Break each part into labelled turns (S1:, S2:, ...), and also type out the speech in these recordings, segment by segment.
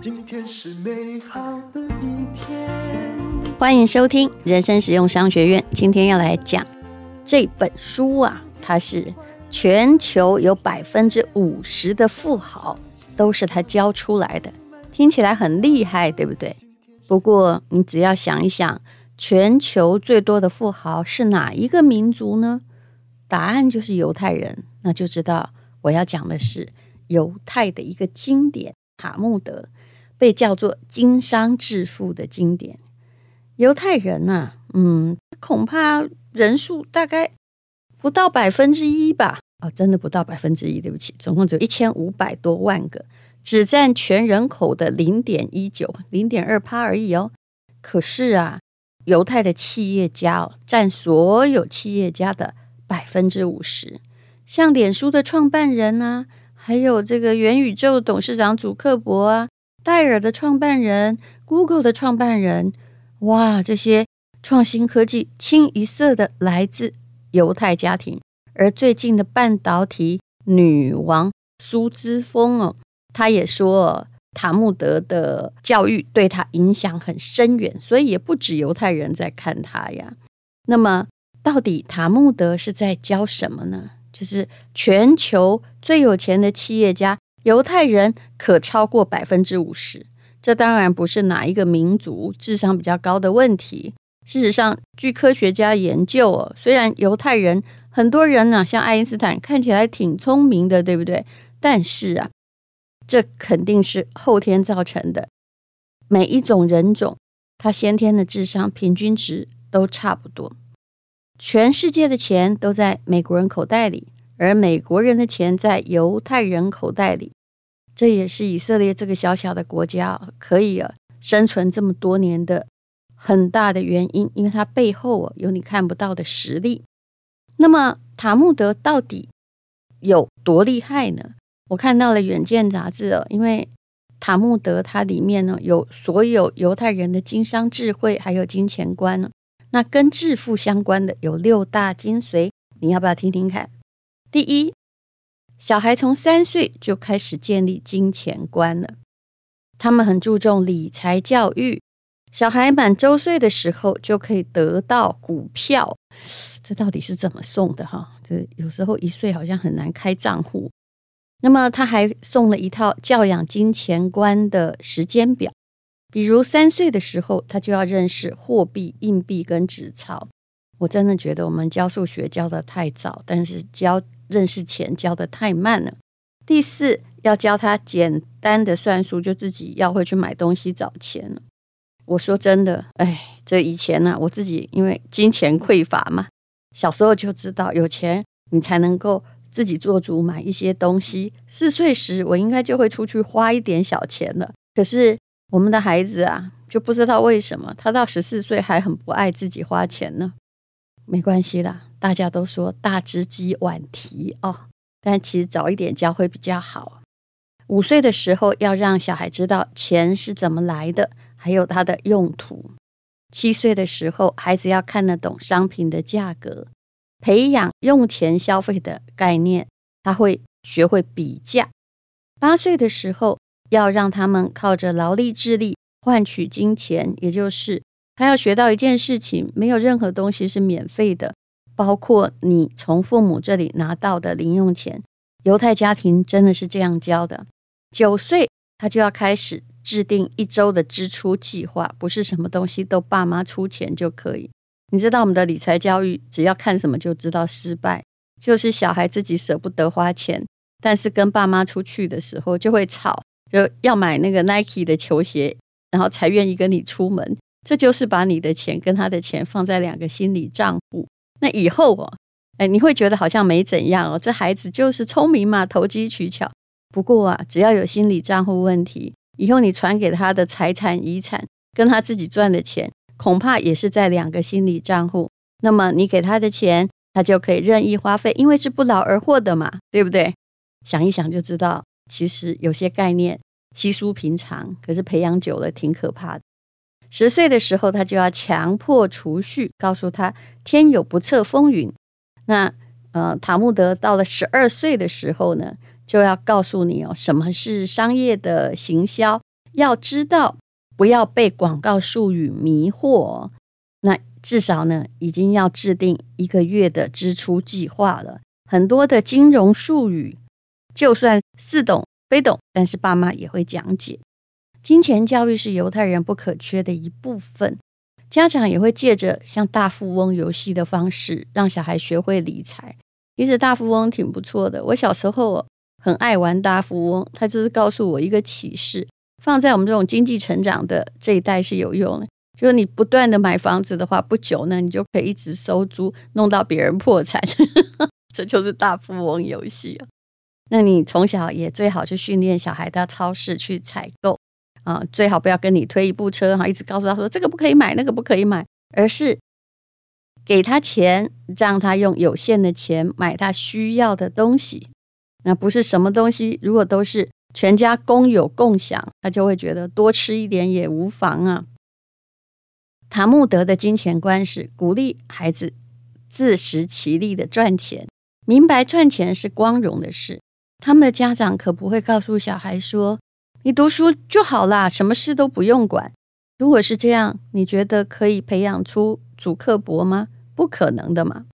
S1: 今天是美好的一天。
S2: 欢迎收听人生实用商学院。今天要来讲这本书啊，它是全球有百分之五十的富豪都是他教出来的，听起来很厉害，对不对？不过你只要想一想，全球最多的富豪是哪一个民族呢？答案就是犹太人。那就知道我要讲的是犹太的一个经典《塔木德》，被叫做经商致富的经典。犹太人呐、嗯，恐怕人数大概不到百分之一吧。哦，真的不到百分之一，对不起，总共只有一千五百多万个。只占全人口的零点一九、零点二趴而已哦。可是啊，犹太的企业家哦，占所有企业家的百分之五十。像脸书的创办人啊，还有这个元宇宙董事长祖克伯啊，戴尔的创办人，Google 的创办人，哇，这些创新科技清一色的来自犹太家庭。而最近的半导体女王苏姿丰哦。她也说，塔木德的教育对她影响很深远，所以也不止犹太人在看她呀。那么，到底塔木德是在教什么呢？就是全球最有钱的企业家，犹太人可超过百分之五十。这当然不是哪一个民族智商比较高的问题。事实上，据科学家研究哦，虽然犹太人很多人呢，像爱因斯坦看起来挺聪明的，对不对？但是啊。这肯定是后天造成的。每一种人种，他先天的智商平均值都差不多。全世界的钱都在美国人口袋里，而美国人的钱在犹太人口袋里。这也是以色列这个小小的国家可以啊生存这么多年的很大的原因，因为它背后啊有你看不到的实力。那么塔木德到底有多厉害呢？我看到了《远见》杂志哦，因为塔木德它里面呢有所有犹太人的经商智慧，还有金钱观呢。那跟致富相关的有六大精髓，你要不要听听看？第一，小孩从三岁就开始建立金钱观了，他们很注重理财教育。小孩满周岁的时候就可以得到股票，这到底是怎么送的哈？这有时候一岁好像很难开账户。那么他还送了一套教养金钱观的时间表，比如三岁的时候，他就要认识货币、硬币跟纸钞。我真的觉得我们教数学教得太早，但是教认识钱教得太慢了。第四，要教他简单的算术，就自己要会去买东西找钱了。我说真的，哎，这以前呢、啊，我自己因为金钱匮乏嘛，小时候就知道有钱你才能够。自己做主买一些东西。四岁时，我应该就会出去花一点小钱了。可是我们的孩子啊，就不知道为什么，他到十四岁还很不爱自己花钱呢。没关系啦，大家都说大只鸡晚啼哦，但其实早一点教会比较好。五岁的时候要让小孩知道钱是怎么来的，还有它的用途。七岁的时候，孩子要看得懂商品的价格。培养用钱消费的概念，他会学会比价。八岁的时候，要让他们靠着劳力智力换取金钱，也就是他要学到一件事情：没有任何东西是免费的，包括你从父母这里拿到的零用钱。犹太家庭真的是这样教的。九岁，他就要开始制定一周的支出计划，不是什么东西都爸妈出钱就可以。你知道我们的理财教育，只要看什么就知道失败，就是小孩自己舍不得花钱，但是跟爸妈出去的时候就会吵，就要买那个 Nike 的球鞋，然后才愿意跟你出门。这就是把你的钱跟他的钱放在两个心理账户。那以后哦，哎，你会觉得好像没怎样哦，这孩子就是聪明嘛，投机取巧。不过啊，只要有心理账户问题，以后你传给他的财产遗产跟他自己赚的钱。恐怕也是在两个心理账户，那么你给他的钱，他就可以任意花费，因为是不劳而获的嘛，对不对？想一想就知道，其实有些概念稀疏平常，可是培养久了挺可怕的。十岁的时候，他就要强迫储蓄，告诉他天有不测风云。那呃，塔木德到了十二岁的时候呢，就要告诉你哦，什么是商业的行销，要知道不要被广告术语迷惑。那至少呢，已经要制定一个月的支出计划了。很多的金融术语，就算似懂非懂，但是爸妈也会讲解。金钱教育是犹太人不可缺的一部分。家长也会借着像大富翁游戏的方式，让小孩学会理财。其实大富翁挺不错的，我小时候很爱玩大富翁，他就是告诉我一个启示：放在我们这种经济成长的这一代是有用的。就是你不断的买房子的话，不久呢，你就可以一直收租，弄到别人破产。这就是大富翁游戏啊。那你从小也最好去训练小孩到超市去采购。啊，最好不要跟你推一部车哈，一直告诉他说这个不可以买，那个不可以买，而是给他钱，让他用有限的钱买他需要的东西。那不是什么东西，如果都是全家公有共享，他就会觉得多吃一点也无妨啊。塔木德的金钱观是鼓励孩子自食其力的赚钱，明白赚钱是光荣的事。他们的家长可不会告诉小孩说，你读书就好啦，什么事都不用管。如果是这样，你觉得可以培养出祖克伯吗？不可能的嘛。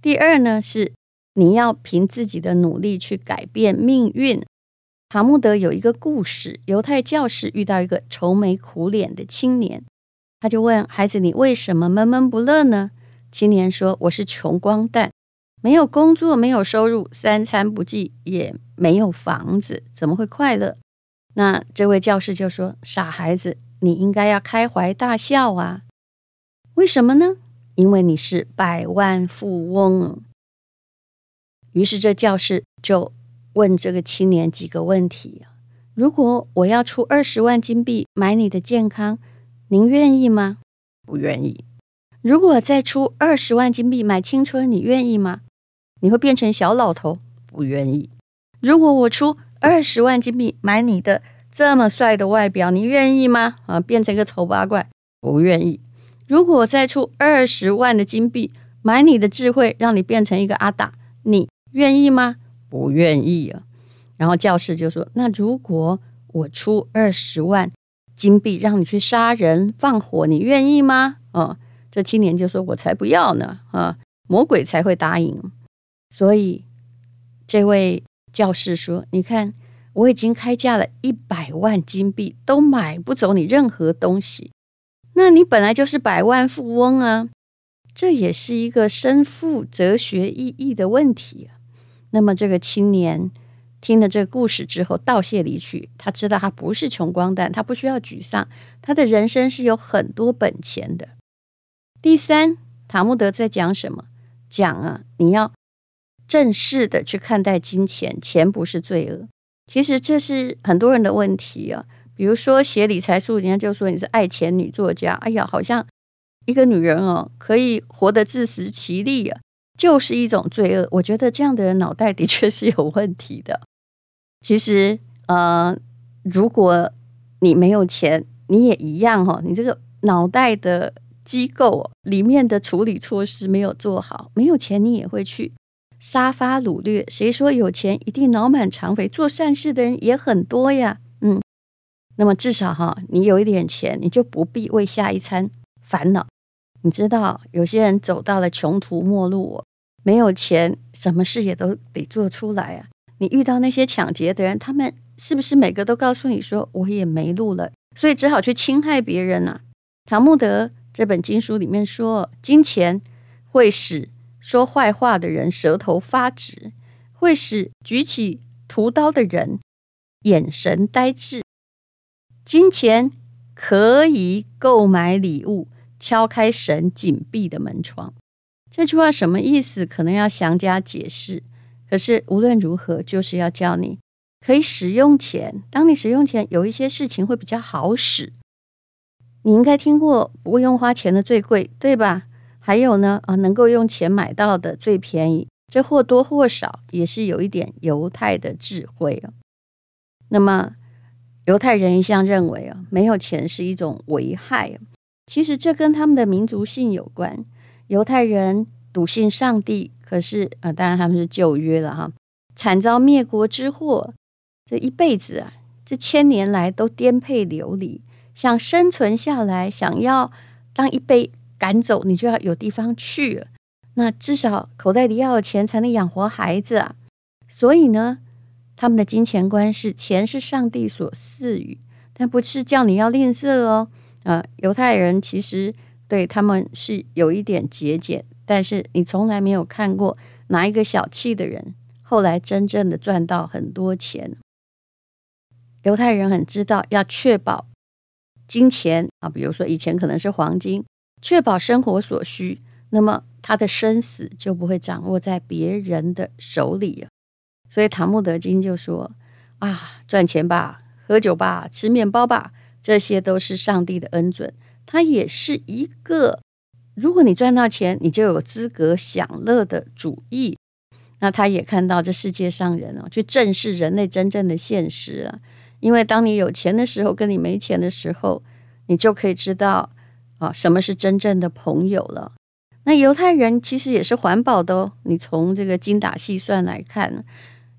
S2: 第二呢，是你要凭自己的努力去改变命运。塔木德有一个故事：犹太教士遇到一个愁眉苦脸的青年，他就问孩子：“你为什么闷闷不乐呢？”青年说：“我是穷光蛋，没有工作，没有收入，三餐不继，也没有房子，怎么会快乐？”那这位教师就说：“傻孩子，你应该要开怀大笑啊！为什么呢？因为你是百万富翁。”于是这教师就问这个青年几个问题：如果我要出二十万金币买你的健康，您愿意吗？不愿意。如果再出二十万金币买青春，你愿意吗？你会变成小老头，不愿意。如果我出二十万金币买你的这么帅的外表，你愿意吗？啊，变成个丑八怪，不愿意。如果我再出二十万的金币买你的智慧，让你变成一个阿达，你愿意吗？不愿意啊。然后教师就说：“那如果我出二十万金币让你去杀人放火，你愿意吗？”啊，这青年就说：“我才不要呢！啊，魔鬼才会答应。”所以这位。教士说：“你看，我已经开价了一百万金币，都买不走你任何东西。那你本来就是百万富翁啊，这也是一个身负哲学意义的问题啊。”那么，这个青年听了这个故事之后，道谢离去。他知道他不是穷光蛋，他不需要沮丧，他的人生是有很多本钱的。第三，塔木德在讲什么？讲啊，你要。正式的去看待金钱，钱不是罪恶。其实这是很多人的问题啊。比如说写理财书，人家就说你是爱钱女作家。哎呀，好像一个女人哦，可以活得自食其力啊，就是一种罪恶。我觉得这样的人脑袋的确是有问题的。其实，呃，如果你没有钱，你也一样哈、哦。你这个脑袋的机构、里面的处理措施没有做好，没有钱你也会去。杀伐掳掠，谁说有钱一定脑满肠肥？做善事的人也很多呀。嗯，那么至少哈，你有一点钱，你就不必为下一餐烦恼。你知道，有些人走到了穷途末路，没有钱，什么事也都得做出来啊。你遇到那些抢劫的人，他们是不是每个都告诉你说我也没路了，所以只好去侵害别人呢？塔木德这本经书里面说，金钱会使。说坏话的人舌头发直，会使举起屠刀的人眼神呆滞。金钱可以购买礼物，敲开神紧闭的门窗。这句话什么意思？可能要详加解释。可是无论如何，就是要叫你可以使用钱。当你使用钱，有一些事情会比较好使。你应该听过“不用花钱的最贵”，对吧？还有呢，啊，能够用钱买到的最便宜，这或多或少也是有一点犹太的智慧啊。那么，犹太人一向认为啊，没有钱是一种危害。其实这跟他们的民族性有关。犹太人笃信上帝可是啊、当然他们是旧约了哈，惨遭灭国之祸，这一辈子啊，这千年来都颠沛流离，想生存下来，想要当一杯赶走，你就要有地方去，那至少口袋里要有钱才能养活孩子啊。所以呢，他们的金钱观是钱是上帝所赐予，但不是叫你要吝啬哦。啊、犹太人其实对他们是有一点节俭。但是你从来没有看过哪一个小气的人后来真正的赚到很多钱。犹太人很知道要确保金钱啊，比如说以前可能是黄金，确保生活所需，那么他的生死就不会掌握在别人的手里。所以塔木德经就说啊，赚钱吧，喝酒吧，吃面包吧，这些都是上帝的恩准，他也是一个。如果你赚到钱，你就有资格享乐的主义。那他也看到这世界上人哦，去正视人类真正的现实啊。因为当你有钱的时候，跟你没钱的时候，你就可以知道啊，什么是真正的朋友了。那犹太人其实也是环保的哦。你从这个精打细算来看，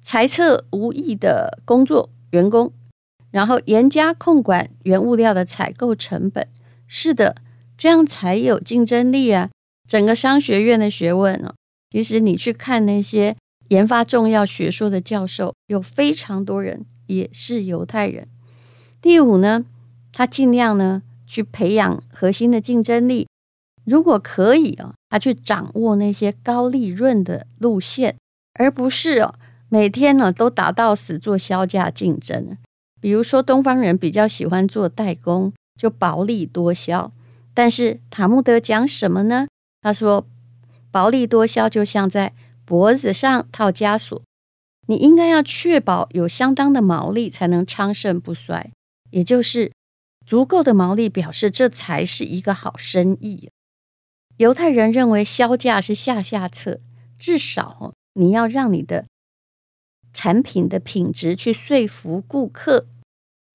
S2: 裁撤无益的工作员工，然后严加控管原物料的采购成本。是的。这样才有竞争力啊！整个商学院的学问呢，其实你去看那些研发重要学说的教授，有非常多人也是犹太人。第五呢，他尽量呢去培养核心的竞争力，如果可以啊，他去掌握那些高利润的路线，而不是哦每天呢都打到死做销价竞争。比如说东方人比较喜欢做代工，就薄利多销。但是塔木德讲什么呢？他说：“薄利多销就像在脖子上套枷锁，你应该要确保有相当的毛利，才能昌盛不衰。也就是足够的毛利，表示这才是一个好生意。犹太人认为销价是下下策，至少你要让你的产品的品质去说服顾客。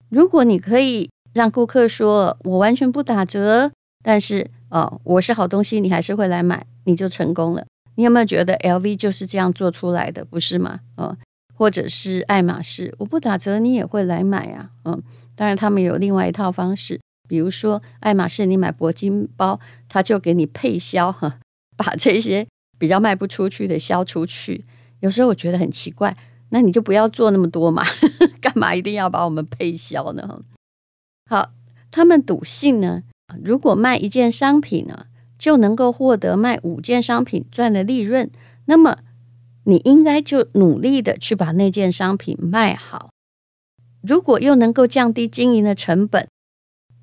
S2: 如果你可以让顾客说‘我完全不打折’。”但是哦，我是好东西，你还是会来买，你就成功了。你有没有觉得 LV 就是这样做出来的，不是吗？哦，或者是爱马仕，我不打折，你也会来买啊。嗯，当然他们有另外一套方式，比如说爱马仕，你买铂金包，他就给你配销哈，把这些比较卖不出去的销出去。有时候我觉得很奇怪，那你就不要做那么多嘛，干嘛一定要把我们配销呢？好，他们笃信呢。如果卖一件商品呢，就能够获得卖五件商品赚的利润，那么你应该就努力的去把那件商品卖好。如果又能够降低经营的成本，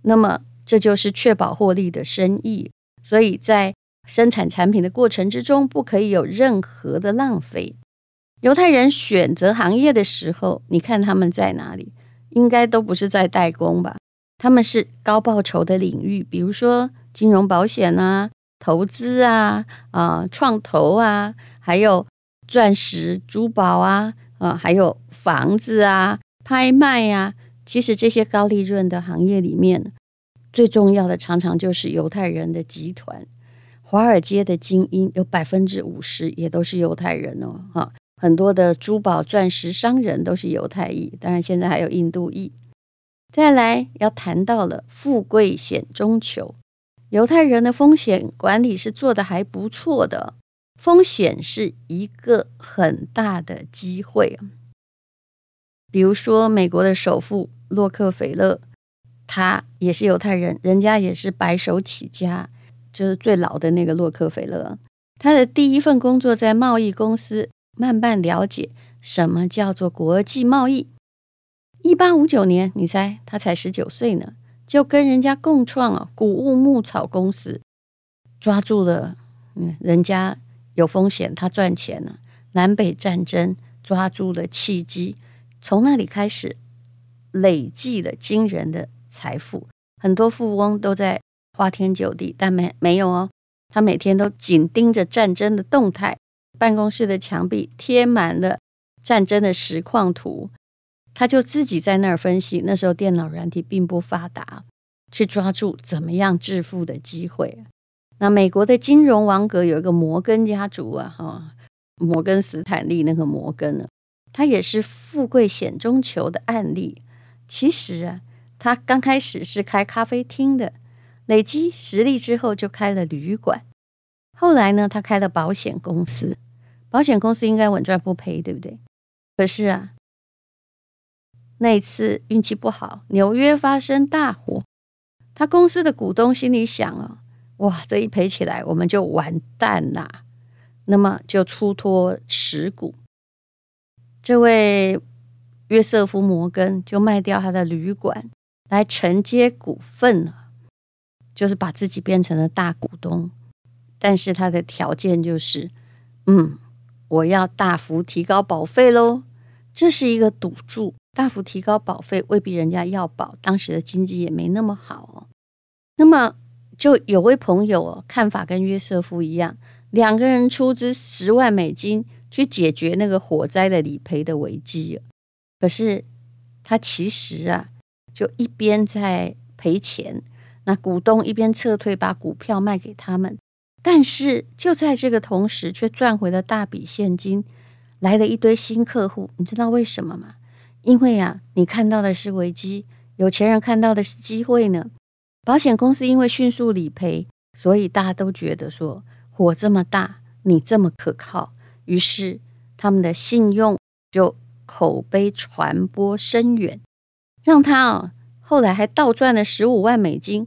S2: 那么这就是确保获利的生意。所以在生产产品的过程之中，不可以有任何的浪费。犹太人选择行业的时候，你看他们在哪里？应该都不是在代工吧？他们是高报酬的领域，比如说金融保险啊、投资啊、啊、创投啊，还有钻石、珠宝啊、啊、还有房子啊、拍卖啊。其实这些高利润的行业里面，最重要的常常就是犹太人的集团。华尔街的精英有百分之五十也都是犹太人哦，哈，很多的珠宝、钻石商人都是犹太裔，当然现在还有印度裔。再来要谈到了富贵险中求，犹太人的风险管理是做得还不错的，风险是一个很大的机会。比如说美国的首富洛克菲勒，他也是犹太人，人家也是白手起家，就是最老的那个洛克菲勒。他的第一份工作在贸易公司，慢慢了解什么叫做国际贸易。一八五九年，你猜他才十九岁呢，就跟人家共创了谷物牧草公司，抓住了，嗯，人家有风险，他赚钱了。南北战争抓住了契机，从那里开始累计了惊人的财富。很多富翁都在花天酒地，但没没有哦，他每天都紧盯着战争的动态，办公室的墙壁贴满了战争的实况图。他就自己在那儿分析，那时候电脑软体并不发达，去抓住怎么样致富的机会。那美国的金融王国有一个摩根家族啊，哈，摩根斯坦利那个摩根呢，他也是富贵险中求的案例。其实啊，他刚开始是开咖啡厅的，累积实力之后就开了旅馆。后来呢，他开了保险公司，保险公司应该稳赚不赔，对不对？可是啊，那一次运气不好，纽约发生大火，他公司的股东心里想啊。哇，这一赔起来，我们就完蛋啦。那么就出脱持股，这位约瑟夫·摩根就卖掉他的旅馆来承接股份了，就是把自己变成了大股东。但是他的条件就是，嗯，我要大幅提高保费喽。这是一个赌注，大幅提高保费未必人家要保，当时的经济也没那么好哦。那么。就有位朋友哦看法跟约瑟夫一样，两个人出资十万美金去解决那个火灾的理赔的危机。可是他其实啊，就一边在赔钱，那股东一边撤退，把股票卖给他们。但是就在这个同时，却赚回了大笔现金，来了一堆新客户。你知道为什么吗？因为啊，你看到的是危机，有钱人看到的是机会呢。保险公司因为迅速理赔，所以大家都觉得说火这么大，你这么可靠，于是他们的信用就口碑传播深远，让他哦后来还倒赚了十五万美金。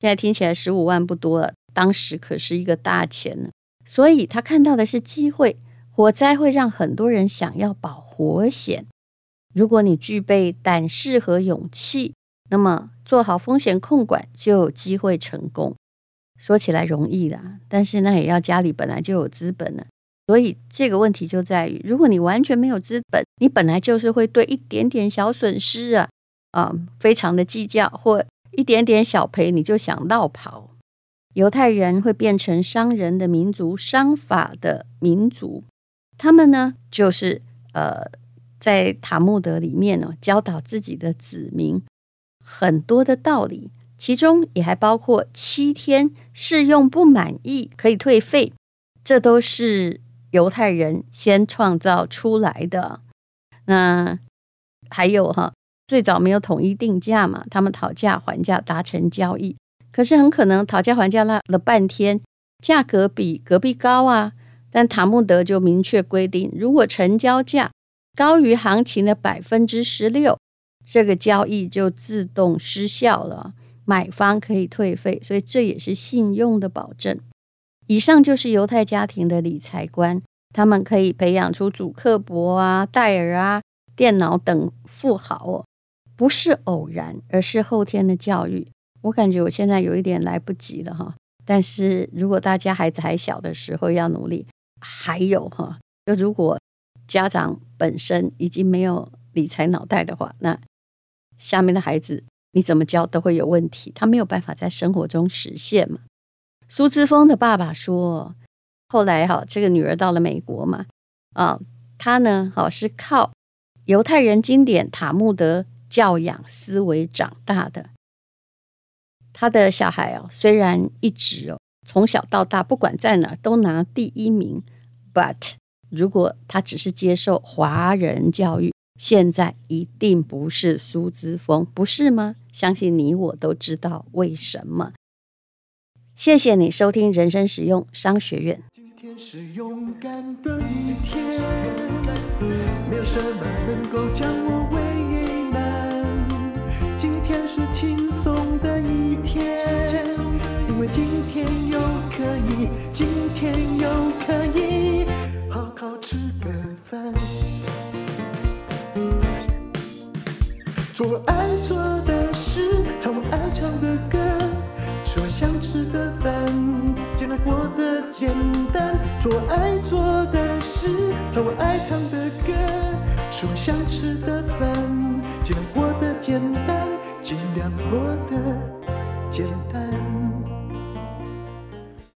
S2: 现在听起来十五万不多了，当时可是一个大钱呢。所以他看到的是机会，火灾会让很多人想要保火险。如果你具备胆识和勇气，那么。做好风险控管，就有机会成功。说起来容易啦，但是那也要家里本来就有资本呢。所以这个问题就在于，如果你完全没有资本，你本来就是会对一点点小损失啊啊、嗯、非常的计较，或一点点小赔你就想落跑。犹太人会变成商人的民族，商法的民族。他们呢，就是呃，在塔木德里面呢，教导自己的子民。很多的道理，其中也还包括七天试用不满意可以退费，这都是犹太人先创造出来的。那还有哈，最早没有统一定价嘛，他们讨价还价达成交易，可是很可能讨价还价了了半天，价格比隔壁高啊。但塔木德就明确规定，如果成交价高于行情的百分之十六。这个交易就自动失效了，买方可以退费，所以这也是信用的保证。以上就是犹太家庭的理财观，他们可以培养出主克伯啊、戴尔啊、电脑等富豪哦，不是偶然，而是后天的教育。我感觉我现在有一点来不及了哈，但是如果大家孩子还小的时候要努力，还有哈，就如果家长本身已经没有理财脑袋的话，那下面的孩子你怎么教都会有问题，他没有办法在生活中实现嘛。苏姿丰的爸爸说，后来哈，这个女儿到了美国嘛，啊，她呢，好是靠犹太人经典塔木德教养思维长大的。他的小孩哦，虽然一直哦从小到大不管在哪都拿第一名，but 如果他只是接受华人教育。现在一定不是苏姿丰，不是吗？相信你我都知道为什么。谢谢你收听人生实用商学院。
S1: 今天是勇敢的一天，没有什么能够将我想吃